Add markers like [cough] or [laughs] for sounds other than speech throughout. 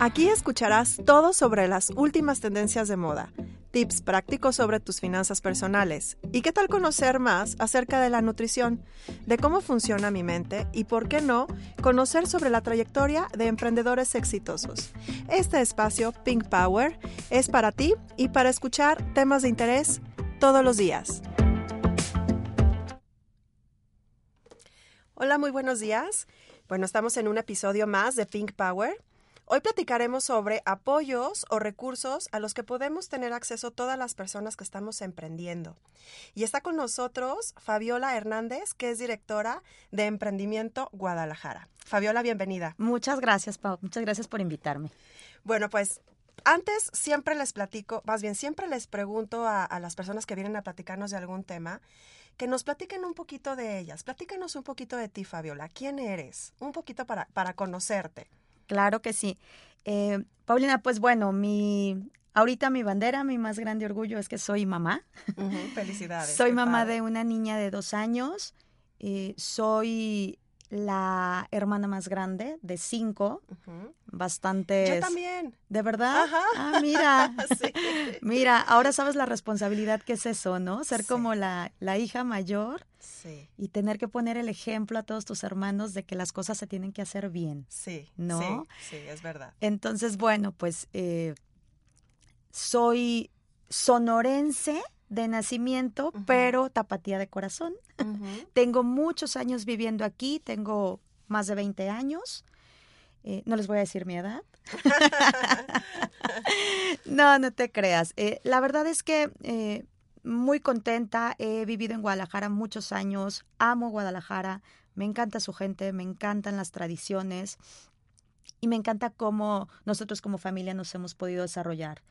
Aquí escucharás todo sobre las últimas tendencias de moda, tips prácticos sobre tus finanzas personales y qué tal conocer más acerca de la nutrición, de cómo funciona mi mente y, por qué no, conocer sobre la trayectoria de emprendedores exitosos. Este espacio, Pink Power, es para ti y para escuchar temas de interés todos los días. Hola, muy buenos días. Bueno, estamos en un episodio más de Pink Power. Hoy platicaremos sobre apoyos o recursos a los que podemos tener acceso todas las personas que estamos emprendiendo. Y está con nosotros Fabiola Hernández, que es directora de Emprendimiento Guadalajara. Fabiola, bienvenida. Muchas gracias, Pau. Muchas gracias por invitarme. Bueno, pues antes siempre les platico, más bien siempre les pregunto a, a, las personas que vienen a platicarnos de algún tema, que nos platiquen un poquito de ellas. Platícanos un poquito de ti, Fabiola. ¿Quién eres? Un poquito para, para conocerte. Claro que sí. Eh, Paulina, pues bueno, mi ahorita mi bandera, mi más grande orgullo es que soy mamá. Felicidades. soy mamá de una niña de dos años. Eh, soy la hermana más grande de cinco, bastante. Yo también. ¿De verdad? Ajá. Ah, mira. [laughs] sí. [laughs] Mira, ahora sabes la responsabilidad que es eso, ¿no? Ser sí. como la, la hija mayor sí. y tener que poner el ejemplo a todos tus hermanos de que las cosas se tienen que hacer bien. Sí. ¿No? Sí, sí es verdad. Entonces, bueno, pues eh, soy sonorense de nacimiento, uh -huh. pero tapatía de corazón. Uh [laughs] -huh. tengo muchos años viviendo aquí, tengo más de 20 años. Eh, no les voy a decir mi edad. [laughs] no, no te creas. Eh, la verdad es que eh, muy contenta, he vivido en Guadalajara muchos años, amo Guadalajara, me encanta su gente, me encantan las tradiciones y me encanta cómo nosotros como familia nos hemos podido desarrollar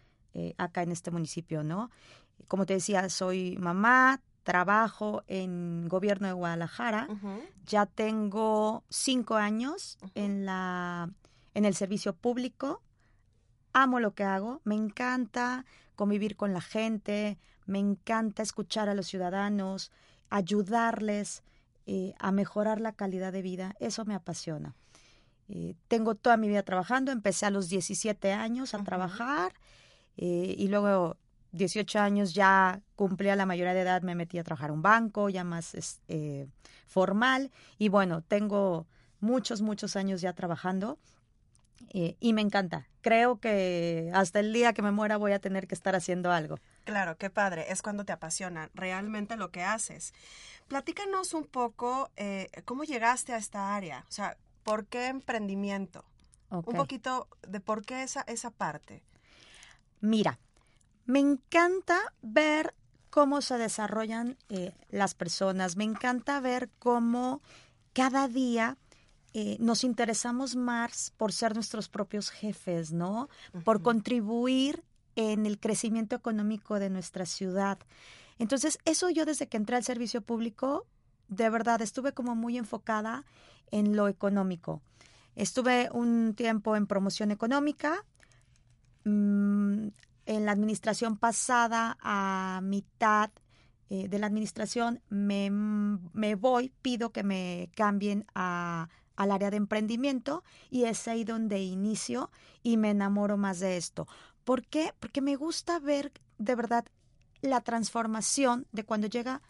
acá en este municipio, ¿no? Como te decía, soy mamá, trabajo en gobierno de Guadalajara, uh -huh. ya tengo cinco años uh -huh. en la en el servicio público, amo lo que hago, me encanta convivir con la gente, me encanta escuchar a los ciudadanos, ayudarles eh, a mejorar la calidad de vida, eso me apasiona. Eh, tengo toda mi vida trabajando, empecé a los 17 años a uh -huh. trabajar eh, y luego 18 años ya cumplía la mayoría de edad, me metí a trabajar en un banco, ya más eh, formal. Y bueno, tengo muchos, muchos años ya trabajando eh, y me encanta. Creo que hasta el día que me muera voy a tener que estar haciendo algo. Claro, qué padre. Es cuando te apasiona realmente lo que haces. Platícanos un poco eh, cómo llegaste a esta área. O sea, ¿por qué emprendimiento? Okay. Un poquito de por qué esa, esa parte. Mira, me encanta ver cómo se desarrollan eh, las personas, me encanta ver cómo cada día eh, nos interesamos más por ser nuestros propios jefes, ¿no? Uh -huh. Por contribuir en el crecimiento económico de nuestra ciudad. Entonces, eso yo desde que entré al servicio público, de verdad, estuve como muy enfocada en lo económico. Estuve un tiempo en promoción económica, mmm, en la administración pasada, a mitad eh, de la administración, me, me, voy, pido que me cambien a, al área de emprendimiento y es ahí donde inicio y me enamoro más de esto. ¿Por qué? Porque me gusta ver de verdad la transformación de cuando llega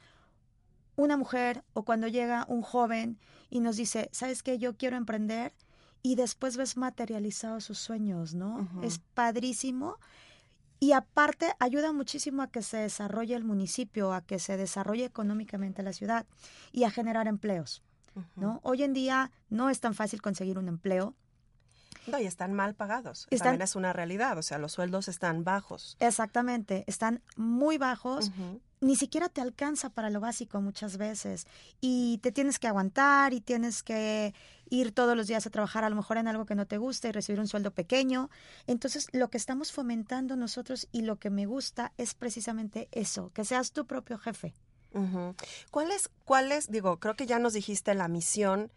una mujer o cuando llega un joven y nos dice, ¿sabes qué? Yo quiero emprender y después ves materializados sus sueños, ¿no? Es padrísimo. Y aparte ayuda muchísimo a que se desarrolle el municipio, a que se desarrolle económicamente la ciudad y a generar empleos, ¿no? Hoy en día no es tan fácil conseguir un empleo. No, y están mal pagados. También es una realidad, o sea, los sueldos están bajos. Exactamente, están muy bajos ni siquiera te alcanza para lo básico muchas veces y te tienes que aguantar y tienes que ir todos los días a trabajar a lo mejor en algo que no te gusta y recibir un sueldo pequeño. Entonces, lo que estamos fomentando nosotros y lo que me gusta es precisamente eso, que seas tu propio jefe. ¿Cuál es, cuál es, digo, creo que ya nos dijiste la misión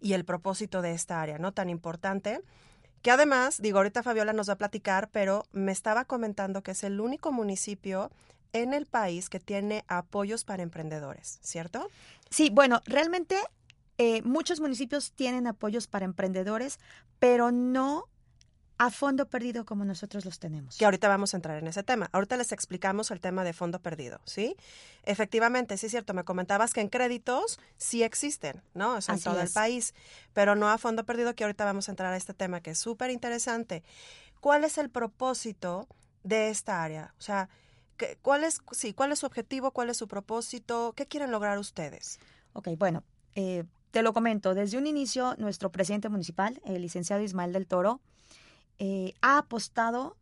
y el propósito de esta área, ¿no? Tan importante. Que además, digo, ahorita Fabiola nos va a platicar, pero me estaba comentando que es el único municipio en el país que tiene apoyos para emprendedores, ¿cierto? Sí, bueno, realmente eh, muchos municipios tienen apoyos para emprendedores, pero no a fondo perdido como nosotros los tenemos. Que ahorita vamos a entrar en ese tema. Ahorita les explicamos el tema de fondo perdido, ¿sí? Efectivamente, sí es cierto, me comentabas que en créditos sí existen, ¿no? O sea, en todo el país, pero no a fondo perdido, que ahorita vamos a entrar a este tema que es súper interesante. ¿Cuál es el propósito de esta área? O sea, ¿Cuál es, sí, ¿Cuál es su objetivo? ¿Cuál es su propósito? ¿Qué quieren lograr ustedes? Ok, bueno, eh, te lo comento. Desde un inicio, nuestro presidente municipal, el licenciado Ismael del Toro, eh, ha apostado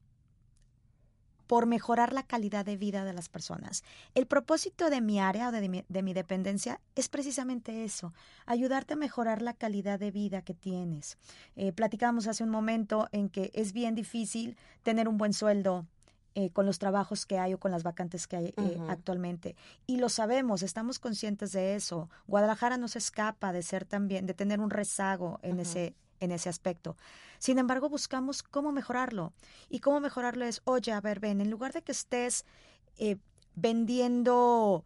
por mejorar la calidad de vida de las personas. El propósito de mi área o de mi, de mi, dependencia es precisamente eso, ayudarte a mejorar la calidad de vida que tienes. Eh, platicábamos hace un momento en que es bien difícil tener un buen sueldo, eh, con los trabajos que hay o con las vacantes que hay eh, actualmente. Y lo sabemos, estamos conscientes de eso. Guadalajara no se escapa de ser también, de tener un rezago en ese en ese aspecto. Sin embargo, buscamos cómo mejorarlo. Y cómo mejorarlo es, oye, a ver, ven, en lugar de que estés eh, vendiendo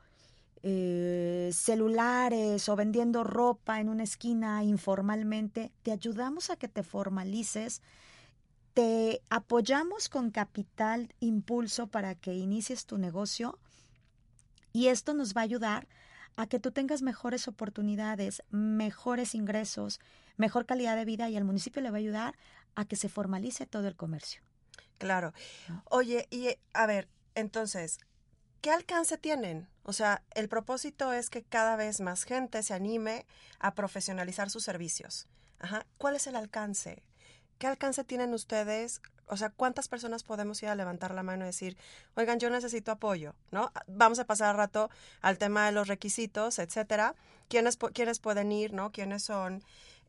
celulares o vendiendo ropa en una esquina informalmente, te ayudamos a que te formalices te apoyamos con capital impulso para que inicies tu negocio y esto nos va a ayudar a que tú tengas mejores oportunidades, mejores ingresos, mejor calidad de vida y al municipio le va a ayudar a que se formalice todo el comercio. Claro. Oye, y a ver, entonces, ¿qué alcance tienen? O sea, el propósito es que cada vez más gente se anime a profesionalizar sus servicios. Ajá. ¿Cuál es el alcance? ¿Qué alcance tienen ustedes? O sea, ¿cuántas personas podemos ir a levantar la mano y decir, oigan, yo necesito apoyo, ¿no? Vamos a pasar rato al tema de los requisitos, etcétera. ¿Quiénes, quiénes pueden ir, ¿no? ¿Quiénes son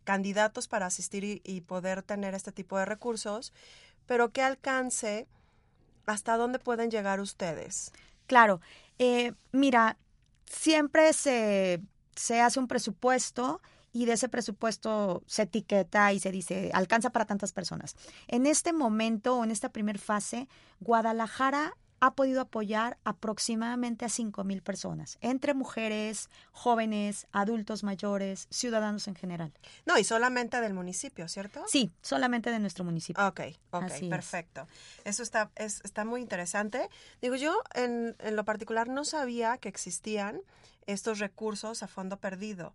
candidatos para asistir y, poder tener este tipo de recursos? Pero ¿qué alcance, hasta dónde pueden llegar ustedes? Claro, eh, mira, siempre se, se hace un presupuesto y de ese presupuesto se etiqueta y se dice, alcanza para tantas personas. En este momento, o en esta primera fase, Guadalajara ha podido apoyar aproximadamente a 5 mil personas, entre mujeres, jóvenes, adultos mayores, ciudadanos en general. No, y solamente del municipio, ¿cierto? Sí, solamente de nuestro municipio. Ok, ok, perfecto. Eso está, es, está muy interesante. Digo, yo en, en lo particular no sabía que existían estos recursos a fondo perdido.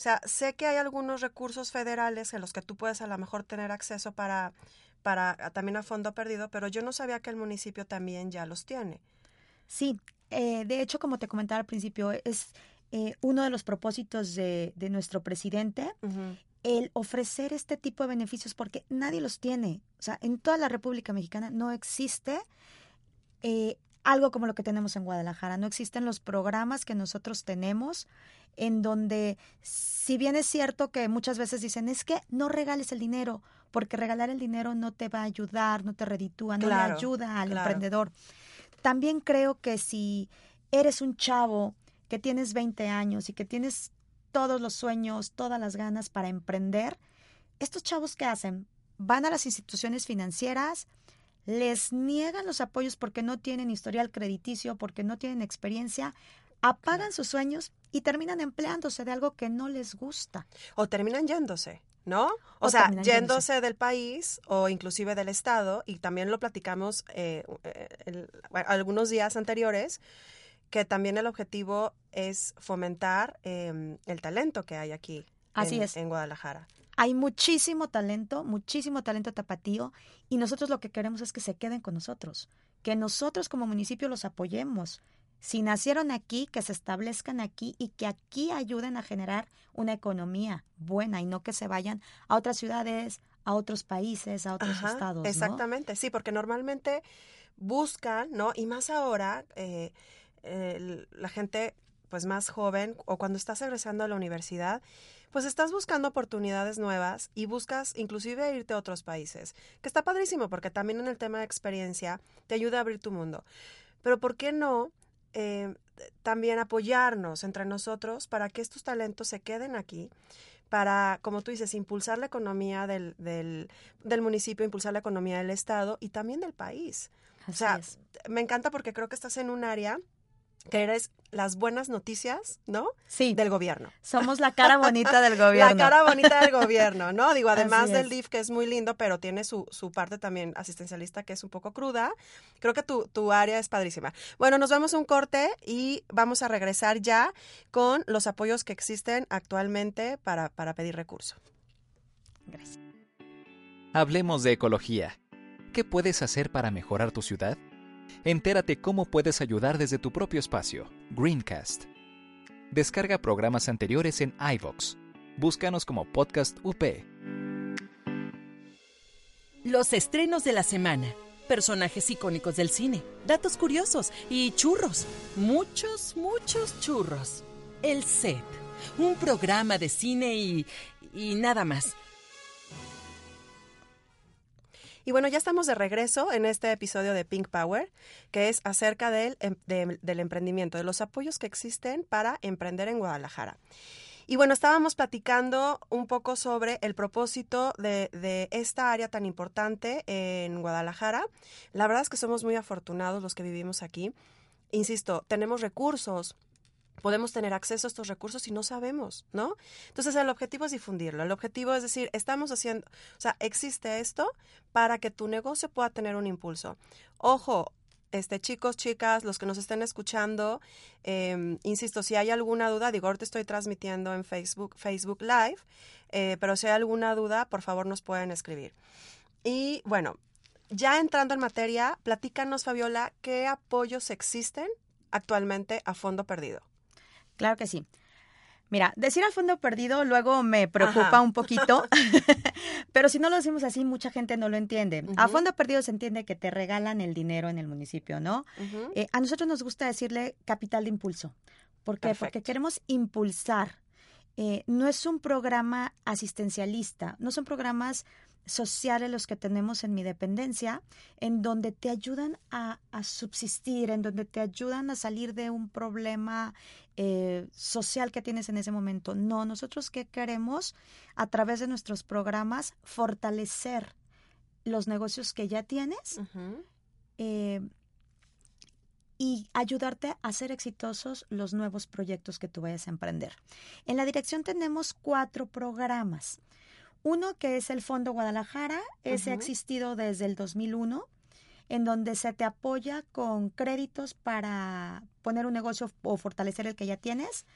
O sea, sé que hay algunos recursos federales en los que tú puedes a lo mejor tener acceso para, para también a fondo perdido, pero yo no sabía que el municipio también ya los tiene. Sí, eh, de hecho, como te comentaba al principio, es eh, uno de los propósitos de, de nuestro presidente. el ofrecer este tipo de beneficios porque nadie los tiene. O sea, en toda la República Mexicana no existe eh, algo como lo que tenemos en Guadalajara. No existen los programas que nosotros tenemos en donde, si bien es cierto que muchas veces dicen, es que no regales el dinero, porque regalar el dinero no te va a ayudar, no te reditúa, no le ayuda al emprendedor. También creo que si eres un chavo que tienes 20 años y que tienes todos los sueños, todas las ganas para emprender, estos chavos que hacen van a las instituciones financieras, les niegan los apoyos porque no tienen historial crediticio, porque no tienen experiencia, apagan sus sueños y terminan empleándose de algo que no les gusta. O terminan yéndose. ¿no? O, sea, yéndose del país o inclusive del estado, y también lo platicamos eh, eh algunos días anteriores, que también el objetivo es fomentar em, el talento que hay aquí, Así en, es. en Guadalajara. Hay muchísimo talento, muchísimo talento tapatío y nosotros lo que queremos es que se queden con nosotros, que nosotros como municipio los apoyemos. Si nacieron aquí, que se establezcan aquí y que aquí ayuden a generar una economía buena y no que se vayan a otras ciudades, a otros países, a otros Ajá, estados. ¿no? Exactamente, sí, porque normalmente buscan, ¿no? Y más ahora, eh, el- la gente pues más joven o cuando estás egresando a la universidad, pues estás buscando oportunidades nuevas y buscas inclusive irte a otros países, que está padrísimo porque también en el tema de experiencia te ayuda a abrir tu mundo. Pero ¿por qué no eh, también apoyarnos entre nosotros para que estos talentos se queden aquí? para, como tú dices, impulsar la economía del, del, del municipio, impulsar la economía del Estado y también del país. Así o sea, es. me encanta porque creo que estás en un área que eres las buenas noticias, ¿no? Sí, Del gobierno. somos la cara bonita del [laughs] gobierno. La cara bonita del gobierno, ¿no? Digo, además del. DIF, que es muy lindo, pero tiene su, su parte también asistencialista que es un poco cruda. Creo que tu, tu área es padrísima. Bueno, nos vamos a un corte y vamos a regresar ya con los apoyos que existen actualmente para, para pedir recurso. Gracias. Hablemos de ecología. ¿Qué puedes hacer para mejorar tu ciudad? Entérate cómo puedes ayudar desde tu propio espacio. Greencast. Descarga programas anteriores en iVoox. Búscanos como Podcast UP. Los estrenos de la semana, personajes icónicos del cine, datos curiosos y churros. Muchos, muchos churros. El set, un programa de cine y... y nada más. Y bueno, ya estamos de regreso en este episodio de Pink Power, que es acerca del, em- de- del emprendimiento, de los apoyos que existen para emprender en Guadalajara. Y bueno, estábamos platicando un poco sobre el propósito de, de esta área tan importante en Guadalajara. La verdad es que somos muy afortunados los que vivimos aquí. Insisto, tenemos recursos, podemos tener acceso a estos recursos y no sabemos, ¿no? Entonces el objetivo es difundirlo. El objetivo es decir, estamos haciendo, o sea, existe esto para que tu negocio pueda tener un impulso. Ojo, este, chicos, chicas, los que nos estén escuchando, eh, insisto, si hay alguna duda, digo, ahorita estoy transmitiendo en Facebook, Facebook Live, eh, pero si hay alguna duda, por favor nos pueden escribir. Y bueno, ya entrando en materia, platícanos, Fabiola, ¿qué apoyos existen actualmente a fondo perdido? Claro que sí. Mira, decir a fondo perdido luego me preocupa Ajá. un poquito, [laughs] [laughs] pero si no lo decimos así, mucha gente no lo entiende. A fondo perdido se entiende que te regalan el dinero en el municipio, ¿no? Eh, a nosotros nos gusta decirle capital de impulso. ¿Por qué? Porque queremos impulsar. Eh, no es un programa asistencialista, no son programas sociales los que tenemos en mi dependencia, en donde te ayudan a, a subsistir, en donde te ayudan a salir de un problema eh, social que tienes en ese momento. No, nosotros queremos a través de nuestros programas fortalecer los negocios que ya tienes eh, y ayudarte a ser exitosos los nuevos proyectos que tú vayas a emprender. En la dirección tenemos cuatro programas. Uno que es el Fondo Guadalajara, ese ha existido desde el 2001, en donde se te apoya con créditos para poner un negocio o fortalecer el que ya tienes,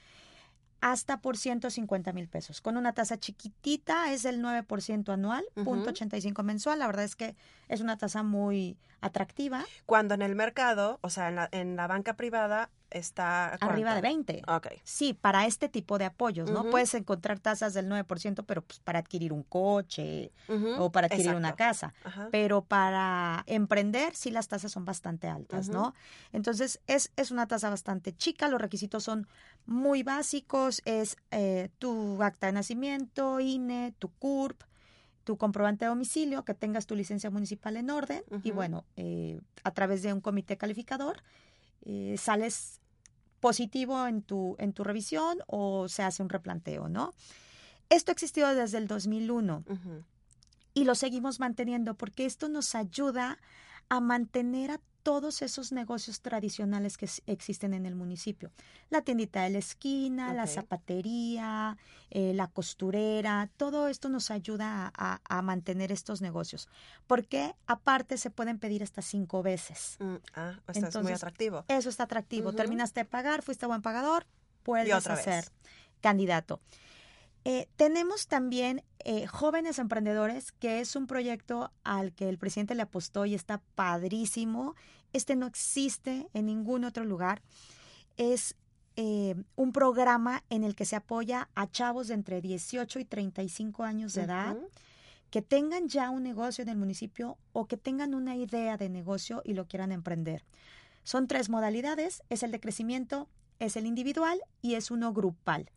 hasta por 150 mil pesos. Con una tasa chiquitita es el 9% anual, Ujú. punto 85 mensual. La verdad es que es una tasa muy atractiva, Cuando en el mercado, o sea, en la, en la banca privada está... ¿a arriba de cuánto? 20. Ok. Sí, para este tipo de apoyos, ¿no? Puedes encontrar tasas del 9%, pero pues para adquirir un coche o para adquirir una casa. Pero para emprender, sí las tasas son bastante altas. ¿no? Entonces, es, es una tasa bastante chica, los requisitos son muy básicos, es eh, tu acta de nacimiento, INE, tu CURP, tu comprobante de domicilio, que tengas tu licencia municipal en orden y bueno, eh, a través de un comité calificador eh, sales positivo en tu, en tu revisión o se hace un replanteo, ¿no? Esto ha existido desde el 2001 Ujú. y lo seguimos manteniendo porque esto nos ayuda a mantener a todos esos negocios tradicionales que existen en el municipio. La tiendita de la esquina, la zapatería, eh, la costurera, todo esto nos ayuda a, mantener estos negocios. Porque aparte se pueden pedir hasta cinco veces. Mm, ah, esto es muy Entonces, atractivo. Eso está atractivo. Terminaste de pagar, fuiste buen pagador, puedes otra vez. ser candidato. Eh, tenemos también eh, Jóvenes Emprendedores, que es un proyecto al que el presidente le apostó y está padrísimo. Este no existe en ningún otro lugar. Es eh, un programa en el que se apoya a chavos de entre 18 y 35 años de edad que tengan ya un negocio en el municipio o que tengan una idea de negocio y lo quieran emprender. Son tres modalidades, es el de crecimiento, es el individual y es uno grupal.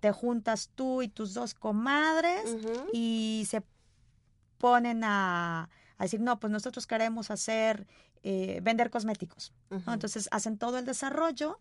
Te juntas tú y tus dos comadres y se ponen a, decir, no, pues nosotros queremos hacer, eh, vender cosméticos. Entonces hacen todo el desarrollo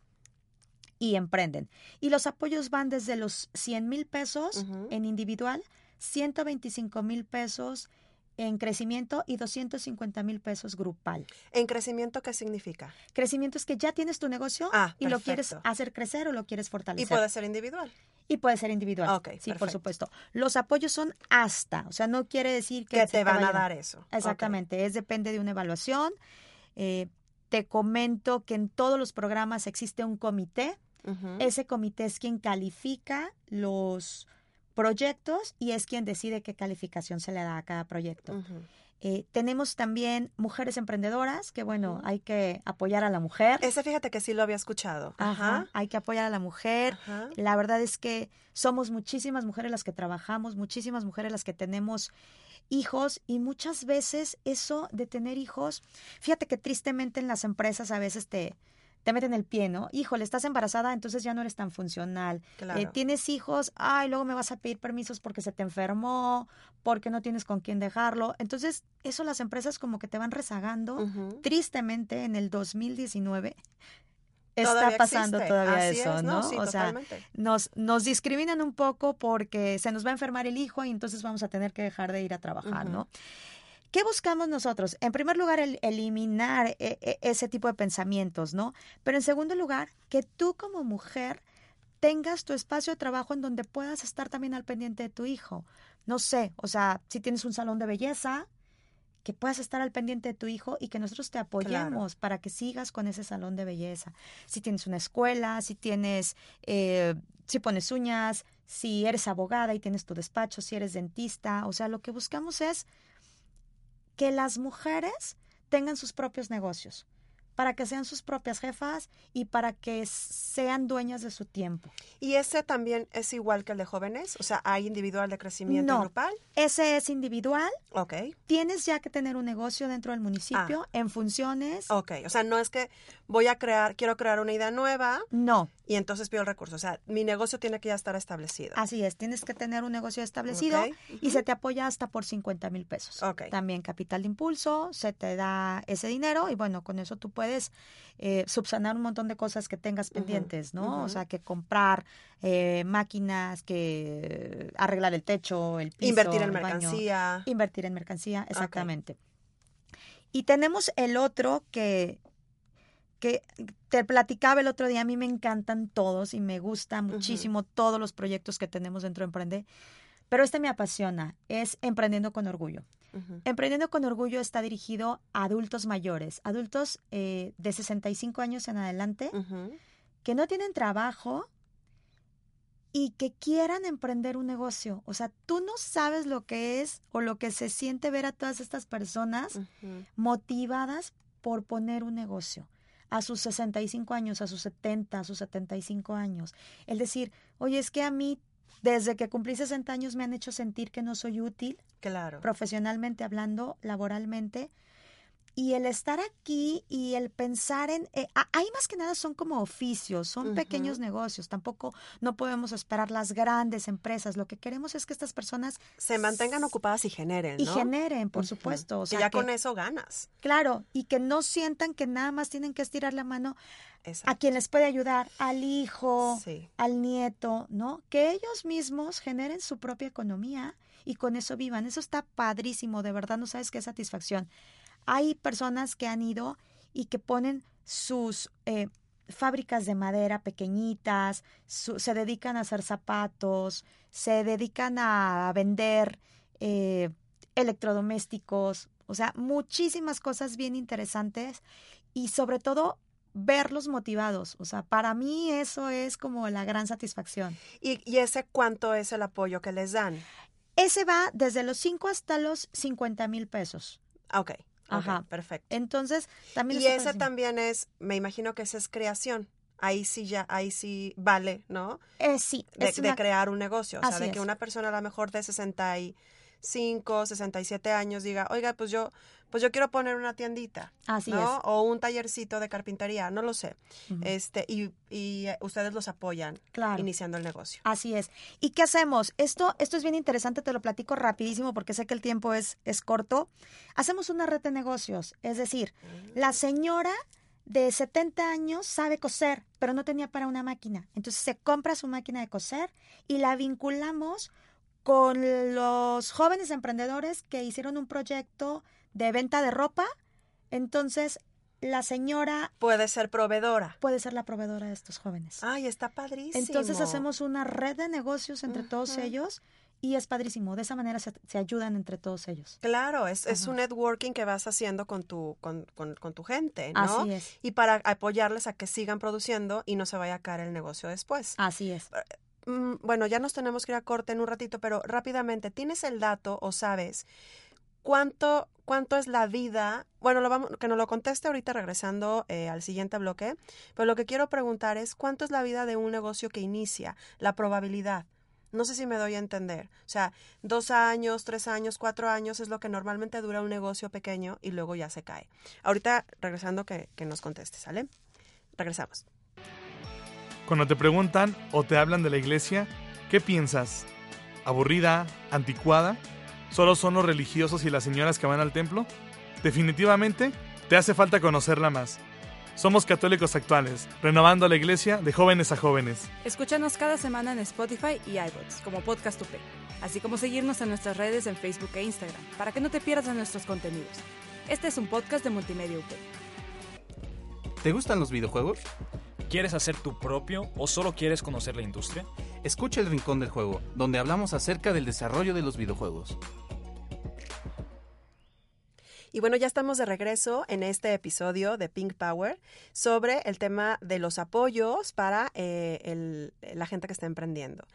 y emprenden. Y los apoyos van desde los 100 mil pesos en individual, 125 mil pesos en crecimiento y 250 mil pesos grupal. ¿En crecimiento qué significa? Crecimiento es que ya tienes tu negocio ah, y lo quieres hacer crecer o lo quieres fortalecer. Y puede ser individual. Y puede ser individual. Ok, sí, por supuesto. Los apoyos son hasta, o sea, no quiere decir que, que te, van a dar eso. Exactamente, es depende de una evaluación. Eh, te comento que en todos los programas existe un comité. Ese comité es quien califica los proyectos y es quien decide qué calificación se le da a cada proyecto. Eh, tenemos también mujeres emprendedoras, que bueno, hay que apoyar a la mujer. Ese fíjate que sí lo había escuchado. Ajá. Hay que apoyar a la mujer. La verdad es que somos muchísimas mujeres las que trabajamos, muchísimas mujeres las que tenemos hijos y muchas veces eso de tener hijos, fíjate que tristemente en las empresas a veces te, te meten el pie, ¿no? Híjole, estás embarazada, entonces ya no eres tan funcional. Eh, tienes hijos, ay, luego me vas a pedir permisos porque se te enfermó, porque no tienes con quién dejarlo. Entonces, eso las empresas como que te van rezagando. Tristemente, en el 2019 está pasando todavía eso, ¿no? o sea, nos, nos discriminan un poco porque se nos va a enfermar el hijo y entonces vamos a tener que dejar de ir a trabajar, ¿no? ¿Qué buscamos nosotros? En primer lugar, el, eliminar e, e, ese tipo de pensamientos, ¿no? Pero en segundo lugar, que tú como mujer tengas tu espacio de trabajo en donde puedas estar también al pendiente de tu hijo. No sé, o sea, si tienes un salón de belleza, que puedas estar al pendiente de tu hijo y que nosotros te apoyemos para que sigas con ese salón de belleza. Si tienes una escuela, si tienes, eh, si pones uñas, si eres abogada y tienes tu despacho, si eres dentista, o sea, lo que buscamos es que las mujeres tengan sus propios negocios, para que sean sus propias jefas y para que sean dueñas de su tiempo. ¿Y ese también es igual que el de jóvenes? O sea, ¿hay individual de crecimiento no, grupal? Ese es individual. Ok. Tienes ya que tener un negocio dentro del municipio ah. en funciones. Ok, o sea, no es que voy a crear, quiero crear una idea nueva. No. Y entonces pido el recurso. O sea, mi negocio tiene que ya estar establecido. Así es, tienes que tener un negocio establecido y se te apoya hasta por 50 mil pesos. Ok. También capital de impulso, se te da ese dinero y bueno, con eso tú puedes eh, subsanar un montón de cosas que tengas pendientes, ¿no? O sea, que comprar eh, máquinas, que arreglar el techo, el piso. Invertir en mercancía. Invertir en mercancía, exactamente. Y tenemos el otro que que te platicaba el otro día, a mí me encantan todos y me gusta muchísimo todos los proyectos que tenemos dentro de Emprende, pero este me apasiona, es Emprendiendo con Orgullo. Emprendiendo con Orgullo está dirigido a adultos mayores, adultos eh, de 65 años en adelante, que no tienen trabajo y que quieran emprender un negocio. O sea, tú no sabes lo que es o lo que se siente ver a todas estas personas motivadas por poner un negocio a sus 65 años, a sus 70, a sus 75 años. El decir, oye, es que a mí desde que cumplí 60 años me han hecho sentir que no soy útil, claro. profesionalmente hablando, laboralmente, y el estar aquí y el pensar en... Eh, ahí más que nada son como oficios, son pequeños negocios, tampoco no podemos esperar las grandes empresas, lo que queremos es que estas personas... Se mantengan ocupadas y generen. Y generen, por supuesto. O sea, ya con eso ganas. Claro, y que no sientan que nada más tienen que estirar la mano a quien les puede ayudar, al hijo, al nieto, ¿no? Que ellos mismos generen su propia economía y con eso vivan. Eso está padrísimo, de verdad, no sabes qué satisfacción. Hay personas que han ido y que ponen sus eh, fábricas de madera pequeñitas, se dedican a hacer zapatos, se dedican a vender eh, electrodomésticos, o sea, muchísimas cosas bien interesantes y sobre todo verlos motivados. O sea, para mí eso es como la gran satisfacción. ¿Y, y ese cuánto es el apoyo que les dan? Ese va desde los 5 hasta los 50 mil pesos. Ok. Ajá. perfecto. Entonces, también... Y padrísimo. también es, me imagino que ese es creación. Ahí sí ya, ahí sí vale, ¿no? Eh, sí, De, crear un negocio. O sea, Así de que es. una persona a lo mejor de 65, 67 años diga, oiga, pues yo, pues yo quiero poner una tiendita, Así ¿no? es. O un tallercito de carpintería, no lo sé. Este, y, y eh, ustedes los apoyan Claro. iniciando el negocio. Así es. ¿Y qué hacemos? Esto, esto es bien interesante, te lo platico rapidísimo porque sé que el tiempo es, es corto. Hacemos una red de negocios, es decir, la señora de 70 años sabe coser, pero no tenía para una máquina. Entonces se compra su máquina de coser y la vinculamos con los jóvenes emprendedores que hicieron un proyecto de venta de ropa. Entonces la señora Puede ser proveedora. puede ser la proveedora de estos jóvenes. Ay, está padrísimo. Entonces hacemos una red de negocios entre todos ellos y es padrísimo. De esa manera se, se ayudan entre todos ellos. Claro, es, es un networking que vas haciendo con tu, con, con, con tu gente, ¿no? Así es. Y para apoyarles a que sigan produciendo y no se vaya a caer el negocio después. Así es. Mm, bueno, ya nos tenemos que ir a corte en un ratito, pero rápidamente, ¿tienes el dato o sabes cuánto, cuánto es la vida? Bueno, lo vamos, que nos lo conteste ahorita regresando eh, al siguiente bloque, pero lo que quiero preguntar es cuánto es la vida de un negocio que inicia, la probabilidad. No sé si me doy a entender. O sea, dos años, tres años, cuatro años es lo que normalmente dura un negocio pequeño y luego ya se cae. Ahorita regresando que, que nos conteste, ¿sale? Regresamos. Cuando te preguntan o te hablan de la iglesia, ¿qué piensas? ¿Aburrida? ¿Anticuada? ¿Solo son los religiosos y las señoras que van al templo? Definitivamente, te hace falta conocerla más. Somos católicos actuales, renovando la iglesia de jóvenes a jóvenes. Escúchanos cada semana en Spotify y iVoox como Podcast UP, así como seguirnos en nuestras redes en Facebook e Instagram, para que no te pierdas de nuestros contenidos. Este es un podcast de Multimedia UP. ¿Te gustan los videojuegos? ¿Quieres hacer tu propio o solo quieres conocer la industria? Escucha el Rincón del Juego, donde hablamos acerca del desarrollo de los videojuegos. Y bueno, ya estamos de regreso en este episodio de Pink Power sobre el tema de los apoyos para eh, el- la gente que está emprendiendo.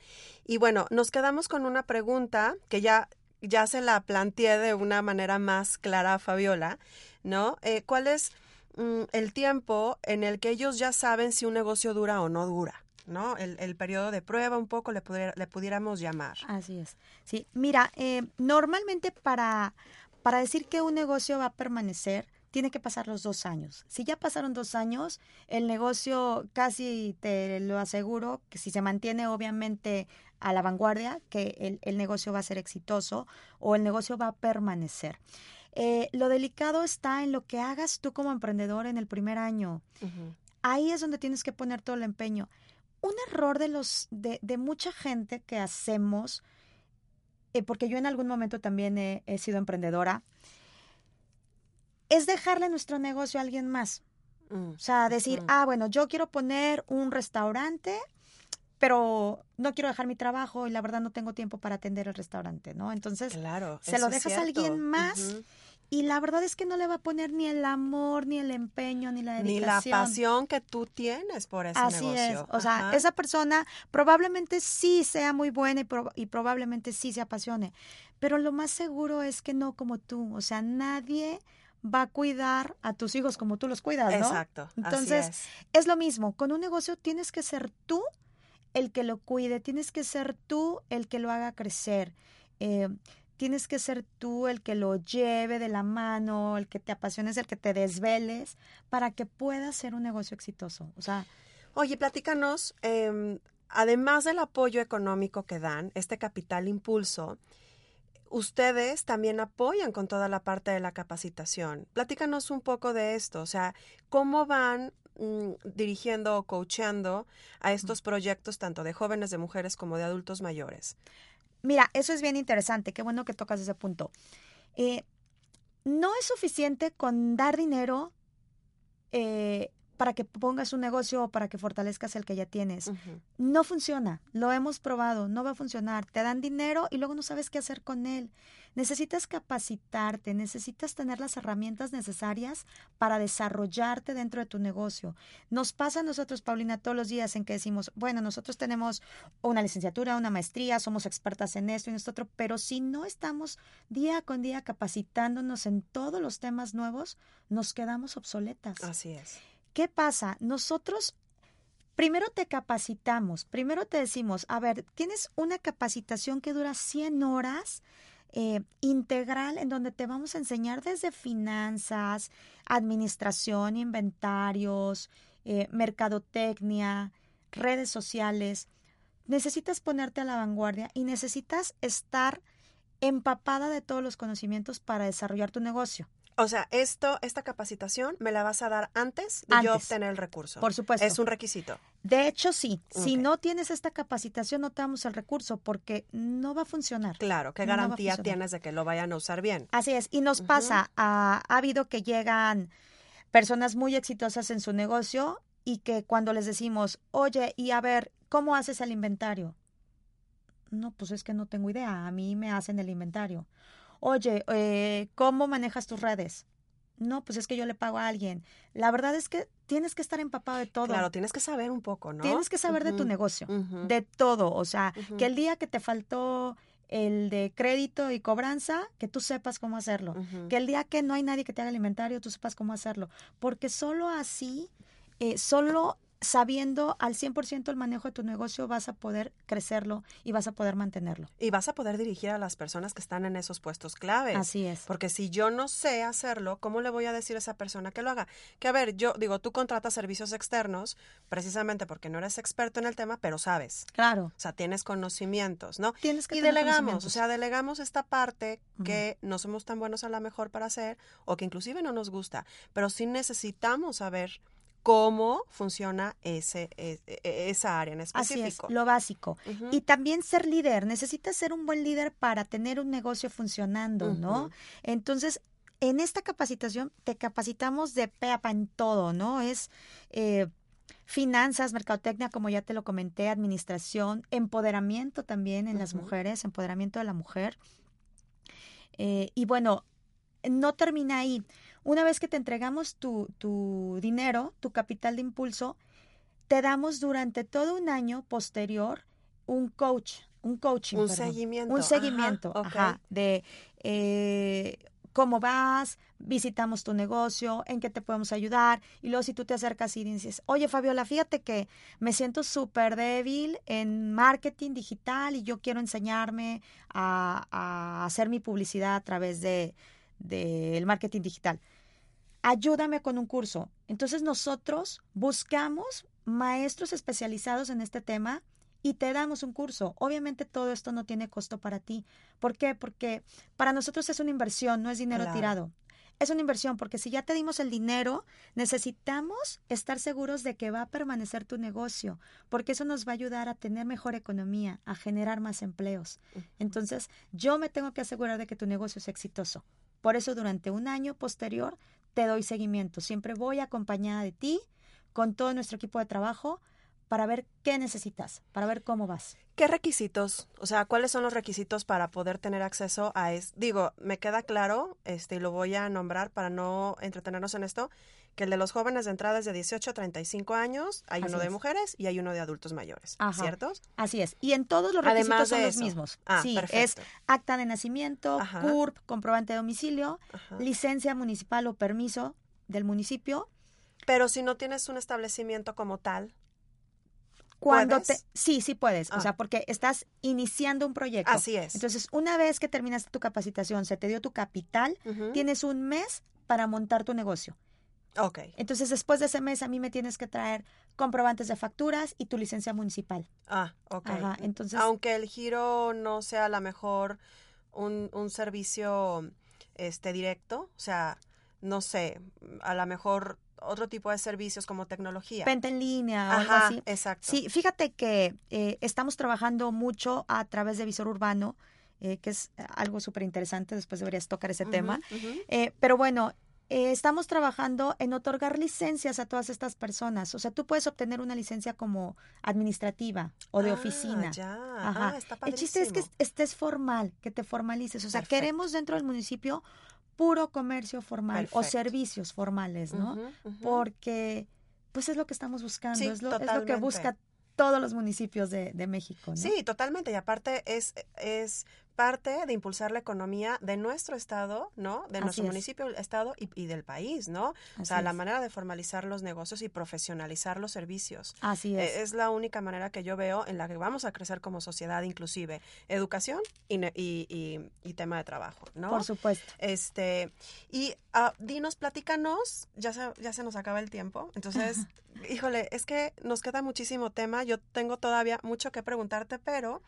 Y bueno, nos quedamos con una pregunta que ya, ya se la planteé de una manera más clara a Fabiola, ¿no? Eh, ¿Cuál es mm, el tiempo en el que ellos ya saben si un negocio dura o no dura? ¿No? El, el periodo de prueba un poco le, le pudiéramos llamar. Así es. Sí, mira, eh, normalmente para, para decir que un negocio va a permanecer, tiene que pasar los dos años. Si ya pasaron dos años, el negocio casi te lo aseguro que si se mantiene obviamente a la vanguardia, que el, el negocio va a ser exitoso o el negocio va a permanecer. Eh, lo delicado está en lo que hagas tú como emprendedor en el primer año. Ahí es donde tienes que poner todo el empeño. Un error de los de, de mucha gente que hacemos, eh, porque yo en algún momento también he, he sido emprendedora, es dejarle nuestro negocio a alguien más. Mm. O sea, decir, Ujú. ah, bueno, yo quiero poner un restaurante, pero no quiero dejar mi trabajo y la verdad no tengo tiempo para atender el restaurante, ¿no? Entonces, Claro. se lo dejas a alguien más y la verdad es que no le va a poner ni el amor, ni el empeño, ni la Ni la dedicación. pasión que tú tienes por ese Así negocio. es. O sea, Ajá. esa persona probablemente sí sea muy buena y, prob- y probablemente sí se apasione, pero lo más seguro es que no como tú. O sea, nadie va a cuidar a tus hijos como tú los cuidas, ¿no? Exacto. así Entonces, es. Es lo mismo, con un negocio tienes que ser tú el que lo cuide, tienes que ser tú el que lo haga crecer, eh, tienes que ser tú el que lo lleve de la mano, el que te apasiones, el que te desveles, para que pueda ser un negocio exitoso. O sea, Oye, platícanos, em, además del apoyo económico que dan, este capital impulso, ustedes también apoyan con toda la parte de la capacitación. Platícanos un poco de esto, o sea, cómo van mm, dirigiendo o coacheando a estos proyectos tanto de jóvenes, de mujeres como de adultos mayores. Mira, eso es bien interesante, qué bueno que tocas ese punto. Eh, no es suficiente con dar dinero eh, para que pongas un negocio o para que fortalezcas el que ya tienes. No funciona, lo hemos probado, no va a funcionar. Te dan dinero y luego no sabes qué hacer con él. Necesitas capacitarte, necesitas tener las herramientas necesarias para desarrollarte dentro de tu negocio. Nos pasa a nosotros, Paulina, todos los días en que decimos, bueno, nosotros tenemos una licenciatura, una maestría, somos expertas en esto y en esto otro, pero si no estamos día con día capacitándonos en todos los temas nuevos, nos quedamos obsoletas. Así es. ¿Qué pasa? Nosotros primero te capacitamos, primero te decimos, a ver, tienes una capacitación que dura 100 horas. Eh, integral en donde te vamos a enseñar desde finanzas, administración, inventarios, eh, mercadotecnia, redes sociales. Necesitas ponerte a la vanguardia y necesitas estar empapada de todos los conocimientos para desarrollar tu negocio. O sea, esto, esta capacitación me la vas a dar antes de yo obtener el recurso. Por supuesto. Es un requisito. De hecho, sí. Si no tienes esta capacitación, no te damos el recurso porque no va a funcionar. Claro, ¿qué garantía tienes de que lo vayan a usar bien? Así es. Y nos pasa, ha, ha habido que llegan personas muy exitosas en su negocio y que cuando les decimos, oye, y a ver, ¿cómo haces el inventario? No, pues es que no tengo idea. A mí me hacen el inventario. Oye, eh, ¿cómo manejas tus redes? No, pues es que yo le pago a alguien. La verdad es que tienes que estar empapado de todo. Claro, tienes que saber un poco, ¿no? Tienes que saber de tu negocio, de todo. O sea, que el día que te faltó el de crédito y cobranza, que tú sepas cómo hacerlo. Que el día que no hay nadie que te haga el inventario, tú sepas cómo hacerlo. Porque solo así, eh, solo sabiendo al 100% el manejo de tu negocio, vas a poder crecerlo y vas a poder mantenerlo. Y vas a poder dirigir a las personas que están en esos puestos claves. Así es. Porque si yo no sé hacerlo, ¿cómo le voy a decir a esa persona que lo haga? Que a ver, yo digo, tú contratas servicios externos precisamente porque no eres experto en el tema, pero sabes. Claro. O sea, tienes conocimientos, ¿no? Tienes que y tener delegamos, o sea, delegamos esta parte que no somos tan buenos a la mejor para hacer o que inclusive no nos gusta, pero sí necesitamos saber cómo funciona ese, e- e- esa área en Así específico. es, lo básico. Y también ser líder. Necesitas ser un buen líder para tener un negocio funcionando, ¿no? Entonces, en esta capacitación te capacitamos de pe a pa en todo, ¿no? Es eh, finanzas, mercadotecnia, como ya te lo comenté, administración, empoderamiento también en las mujeres, empoderamiento de la mujer. Eh, y bueno, no termina ahí. Una vez que te entregamos tu, tu dinero, tu capital de impulso, te damos durante todo un año posterior un coach, un coaching. Un perdón, seguimiento, Un ajá, seguimiento, ajá, de eh, cómo vas, visitamos tu negocio, en qué te podemos ayudar. Y luego si tú te acercas y dices, oye Fabiola, fíjate que me siento súper débil en marketing digital y yo quiero enseñarme a, a hacer mi publicidad a través de del marketing digital. Ayúdame con un curso. Entonces nosotros buscamos maestros especializados en este tema y te damos un curso. Obviamente todo esto no tiene costo para ti. ¿Por qué? Porque para nosotros es una inversión, no es dinero Claro. tirado. Es una inversión porque si ya te dimos el dinero, necesitamos estar seguros de que va a permanecer tu negocio, porque eso nos va a ayudar a tener mejor economía, a generar más empleos. Entonces, yo me tengo que asegurar de que tu negocio es exitoso. Por eso, durante un año posterior, te doy seguimiento. Siempre voy acompañada de ti, con todo nuestro equipo de trabajo, para ver qué necesitas, para ver cómo vas. ¿Qué requisitos? O sea, ¿cuáles son los requisitos para poder tener acceso a es Digo, me queda claro, este, y lo voy a nombrar para no entretenernos en esto, que el de los jóvenes de entrada es de 18 a 35 años, hay Así uno de es. mujeres y hay uno de adultos mayores, Ajá. ¿ciertos? Así es. Y en todos los Además requisitos son de los eso. mismos. Ah, sí, perfecto. es acta de nacimiento, Ajá. CURP, comprobante de domicilio, Ajá. licencia municipal o permiso del municipio. Pero si no tienes un establecimiento como tal, Cuando ¿Puedes? te sí, sí puedes, o Ah. sea, porque estás iniciando un proyecto. Así es. Entonces, una vez que terminaste tu capacitación, se te dio tu capital, tienes un mes para montar tu negocio. Ok, Entonces, después de ese mes, a mí me tienes que traer comprobantes de facturas y tu licencia municipal. ah, ok. Ajá, entonces- Aunque el giro no sea a lo mejor un, un servicio este directo, o sea, no sé, a lo mejor otro tipo de servicios como tecnología. Venta en línea o algo Ajá, así. exacto. Sí, fíjate que eh, estamos trabajando mucho a través de Visor Urbano, eh, que es algo súper interesante, después deberías tocar ese tema. Eh, pero bueno, eh, estamos trabajando en otorgar licencias a todas estas personas. O sea, tú puedes obtener una licencia como administrativa o de Ah, oficina. ya. Ajá. Ah, está El chiste es que estés formal, que te formalices. O sea, Perfecto. queremos dentro del municipio puro comercio formal o servicios formales, ¿no? Porque pues es lo que estamos buscando, Sí, es, lo, es lo que busca todos los municipios de, de México, ¿no? Sí, totalmente. Y aparte es, es parte de impulsar la economía de nuestro estado, ¿no? De Así nuestro es. municipio, el estado y, y del país, ¿no? o sea, la es. manera de formalizar los negocios y profesionalizar los servicios. Así Eh, es. Es la única manera que yo veo en la que vamos a crecer como sociedad, inclusive educación y, y, y- y tema de trabajo, ¿no? Por supuesto. Este, y ah, dinos, platícanos, ya se, ya se nos acaba el tiempo, entonces, híjole, es que nos queda muchísimo tema, yo tengo todavía mucho que preguntarte, pero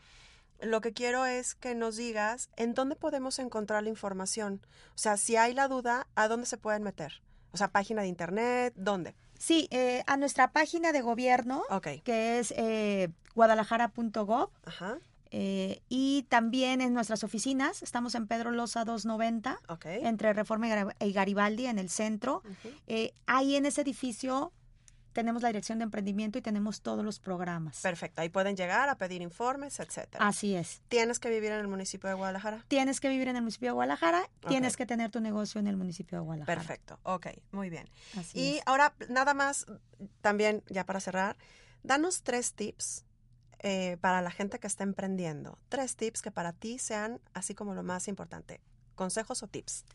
lo que quiero es que nos digas en dónde podemos encontrar la información, o sea, si hay la duda, ¿a dónde se pueden meter? O sea, página de internet, ¿dónde? Sí, eh, a nuestra página de gobierno, que es eh, guadalajara.gov, ajá, eh, y también en nuestras oficinas, estamos en Pedro Loza 290, ok. entre Reforma y Gar- y Garibaldi, en el centro. Eh, ahí en ese edificio tenemos la dirección de emprendimiento y tenemos todos los programas. Perfecto, ahí pueden llegar a pedir informes, etcétera. Así es. ¿Tienes que vivir en el municipio de Guadalajara? Tienes que vivir en el municipio de Guadalajara, tienes que tener tu negocio en el municipio de Guadalajara. Perfecto, ok, muy bien. Así Y es. ahora, nada más, también ya para cerrar, danos tres tips eh, para la gente que está emprendiendo. Tres tips que para ti sean así como lo más importante. Consejos o tips.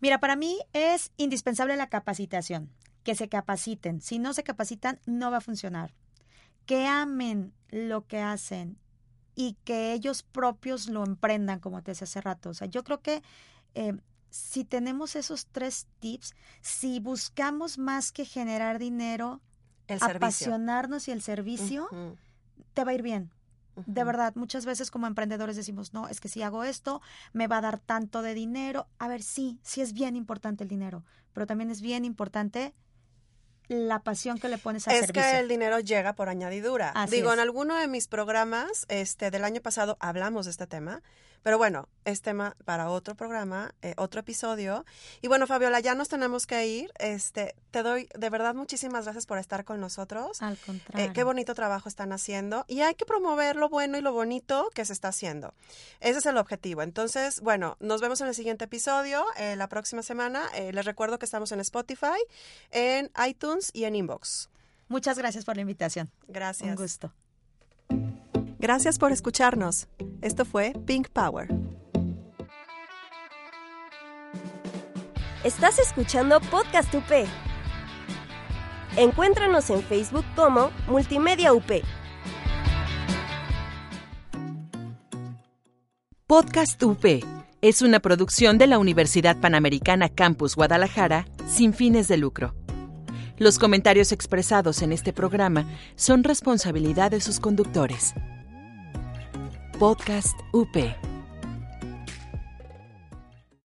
Mira, para mí es indispensable la capacitación, que se capaciten. Si no se capacitan, no va a funcionar. Que amen lo que hacen y que ellos propios lo emprendan, como te decía hace rato. O sea, yo creo que eh, si tenemos esos tres tips, si buscamos más que generar dinero, El apasionarnos y el servicio, te va a ir bien. De verdad, muchas veces como emprendedores decimos, no, es que si hago esto, me va a dar tanto de dinero. A ver, sí, sí es bien importante el dinero, pero también es bien importante la pasión que le pones al Es servicio. que el dinero llega por añadidura. Así Digo, en alguno de mis programas este, del año pasado hablamos de este tema, pero bueno, es tema para otro programa, eh, otro episodio. Y bueno, Fabiola, ya nos tenemos que ir. Este, te doy de verdad muchísimas gracias por estar con nosotros. Al Eh, contrario. qué bonito trabajo están haciendo y hay que promover lo bueno y lo bonito que se está haciendo. Ese es el objetivo. Entonces, bueno, nos vemos en el siguiente episodio, eh, la próxima semana. Les recuerdo que estamos en Spotify, en iTunes y en Inbox. Muchas gracias por la invitación. Gracias. Un gusto. Gracias por escucharnos. Esto fue Pink Power. Estás escuchando Podcast UP. Encuéntranos en Facebook como Multimedia UP. Podcast UP es una producción de la Universidad Panamericana Campus Guadalajara sin fines de lucro. Los comentarios expresados en este programa son responsabilidad de sus conductores. Podcast UP.